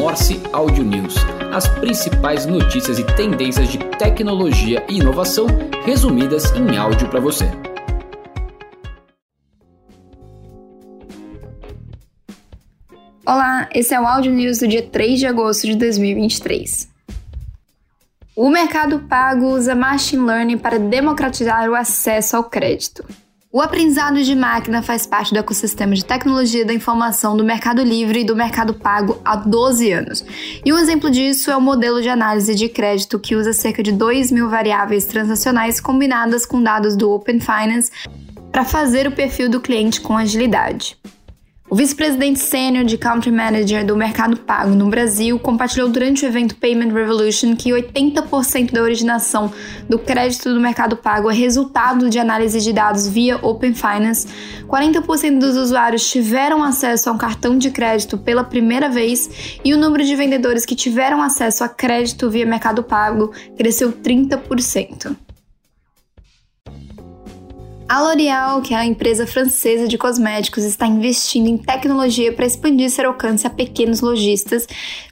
Morse Audio News, as principais notícias e tendências de tecnologia e inovação resumidas em áudio para você. Olá, esse é o Audio News do dia 3 de agosto de 2023. O mercado pago usa machine learning para democratizar o acesso ao crédito. O aprendizado de máquina faz parte do ecossistema de tecnologia da informação do Mercado Livre e do Mercado Pago há 12 anos. E um exemplo disso é o modelo de análise de crédito que usa cerca de 2 mil variáveis transacionais combinadas com dados do Open Finance para fazer o perfil do cliente com agilidade. O vice-presidente sênior de Country Manager do Mercado Pago no Brasil compartilhou durante o evento Payment Revolution que 80% da originação do crédito do Mercado Pago é resultado de análise de dados via Open Finance. 40% dos usuários tiveram acesso a um cartão de crédito pela primeira vez e o número de vendedores que tiveram acesso a crédito via Mercado Pago cresceu 30%. A L'Oréal, que é a empresa francesa de cosméticos, está investindo em tecnologia para expandir seu alcance a pequenos lojistas,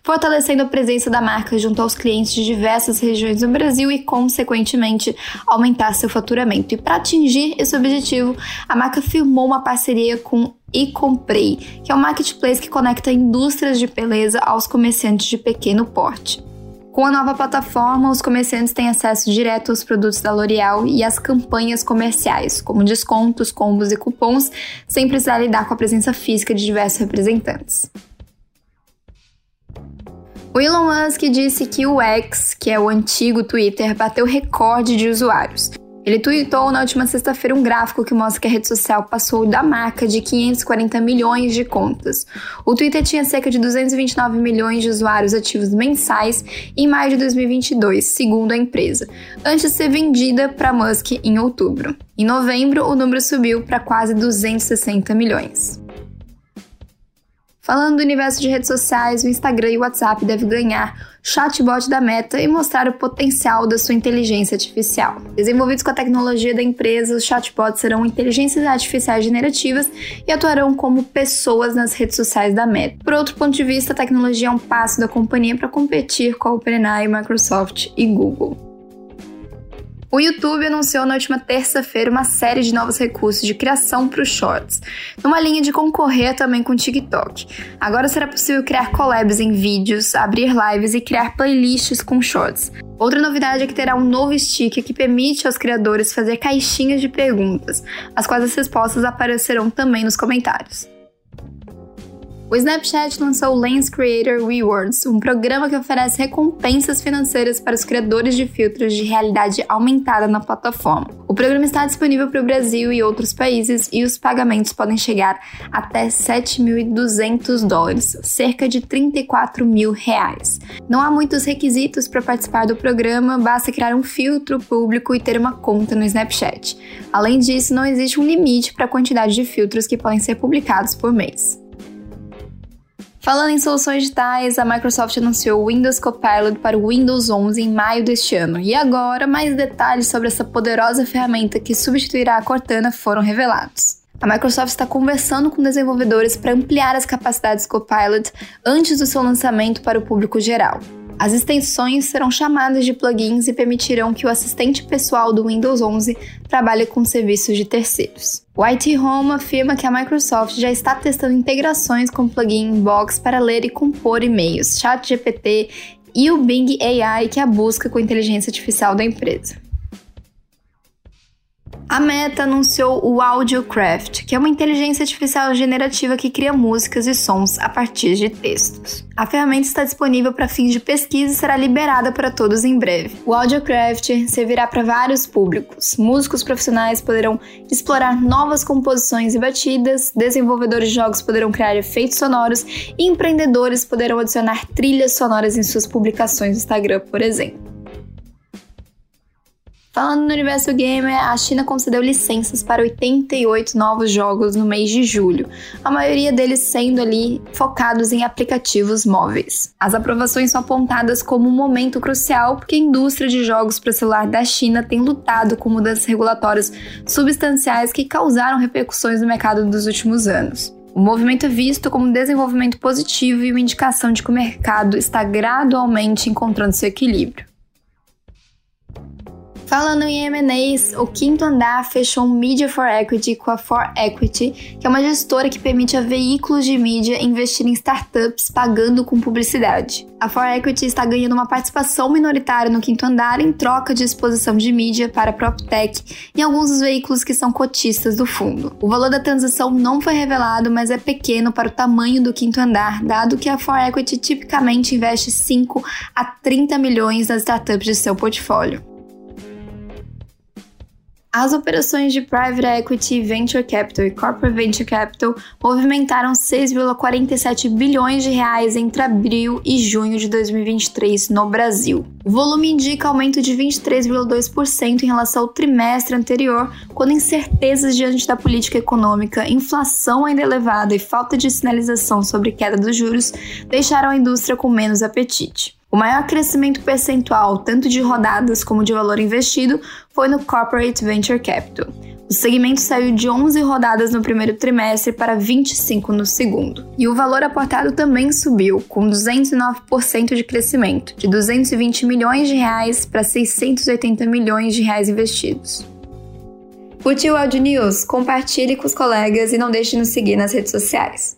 fortalecendo a presença da marca junto aos clientes de diversas regiões do Brasil e, consequentemente, aumentar seu faturamento. E para atingir esse objetivo, a marca firmou uma parceria com e Comprei, que é um marketplace que conecta indústrias de beleza aos comerciantes de pequeno porte. Com a nova plataforma, os comerciantes têm acesso direto aos produtos da L'Oréal e às campanhas comerciais, como descontos, combos e cupons, sem precisar lidar com a presença física de diversos representantes. O Elon Musk disse que o X, que é o antigo Twitter, bateu recorde de usuários. Ele tweetou na última sexta-feira um gráfico que mostra que a rede social passou da marca de 540 milhões de contas. O Twitter tinha cerca de 229 milhões de usuários ativos mensais em maio de 2022, segundo a empresa, antes de ser vendida para Musk em outubro. Em novembro, o número subiu para quase 260 milhões. Falando do universo de redes sociais, o Instagram e o WhatsApp devem ganhar chatbot da Meta e mostrar o potencial da sua inteligência artificial. Desenvolvidos com a tecnologia da empresa, os chatbots serão inteligências artificiais generativas e atuarão como pessoas nas redes sociais da Meta. Por outro ponto de vista, a tecnologia é um passo da companhia para competir com a OpenAI, Microsoft e Google. O YouTube anunciou na última terça-feira uma série de novos recursos de criação para os Shorts, numa linha de concorrer também com o TikTok. Agora será possível criar collabs em vídeos, abrir lives e criar playlists com Shorts. Outra novidade é que terá um novo sticker que permite aos criadores fazer caixinhas de perguntas, as quais as respostas aparecerão também nos comentários. O Snapchat lançou o Lens Creator Rewards, um programa que oferece recompensas financeiras para os criadores de filtros de realidade aumentada na plataforma. O programa está disponível para o Brasil e outros países e os pagamentos podem chegar até 7.200 dólares, cerca de 34 mil reais. Não há muitos requisitos para participar do programa, basta criar um filtro público e ter uma conta no Snapchat. Além disso, não existe um limite para a quantidade de filtros que podem ser publicados por mês. Falando em soluções digitais, a Microsoft anunciou o Windows Copilot para o Windows 11 em maio deste ano. E agora, mais detalhes sobre essa poderosa ferramenta que substituirá a Cortana foram revelados. A Microsoft está conversando com desenvolvedores para ampliar as capacidades Copilot antes do seu lançamento para o público geral. As extensões serão chamadas de plugins e permitirão que o assistente pessoal do Windows 11 trabalhe com serviços de terceiros. O IT Home afirma que a Microsoft já está testando integrações com o plugin Inbox para ler e compor e-mails, ChatGPT e o Bing AI, que é a busca com inteligência artificial da empresa. A Meta anunciou o AudioCraft, que é uma inteligência artificial generativa que cria músicas e sons a partir de textos. A ferramenta está disponível para fins de pesquisa e será liberada para todos em breve. O AudioCraft servirá para vários públicos. Músicos profissionais poderão explorar novas composições e batidas, desenvolvedores de jogos poderão criar efeitos sonoros e empreendedores poderão adicionar trilhas sonoras em suas publicações no Instagram, por exemplo. Falando no universo gamer, a China concedeu licenças para 88 novos jogos no mês de julho, a maioria deles sendo ali focados em aplicativos móveis. As aprovações são apontadas como um momento crucial porque a indústria de jogos para celular da China tem lutado com mudanças regulatórias substanciais que causaram repercussões no mercado dos últimos anos. O movimento é visto como um desenvolvimento positivo e uma indicação de que o mercado está gradualmente encontrando seu equilíbrio. Falando em M&As, o Quinto Andar fechou um Media for Equity com a For Equity, que é uma gestora que permite a veículos de mídia investir em startups pagando com publicidade. A For Equity está ganhando uma participação minoritária no Quinto Andar em troca de exposição de mídia para a PropTech em alguns dos veículos que são cotistas do fundo. O valor da transação não foi revelado, mas é pequeno para o tamanho do Quinto Andar, dado que a For Equity tipicamente investe 5 a 30 milhões nas startups de seu portfólio. As operações de Private Equity, Venture Capital e Corporate Venture Capital movimentaram 6,47 bilhões de reais entre abril e junho de 2023 no Brasil. O volume indica aumento de 23,2% em relação ao trimestre anterior, quando incertezas diante da política econômica, inflação ainda elevada e falta de sinalização sobre queda dos juros deixaram a indústria com menos apetite. O maior crescimento percentual, tanto de rodadas como de valor investido, foi no Corporate Venture Capital. O segmento saiu de 11 rodadas no primeiro trimestre para 25 no segundo. E o valor aportado também subiu, com 209% de crescimento, de 220 milhões de reais para 680 milhões de reais investidos. Curtiu o Audio News? Compartilhe com os colegas e não deixe de nos seguir nas redes sociais.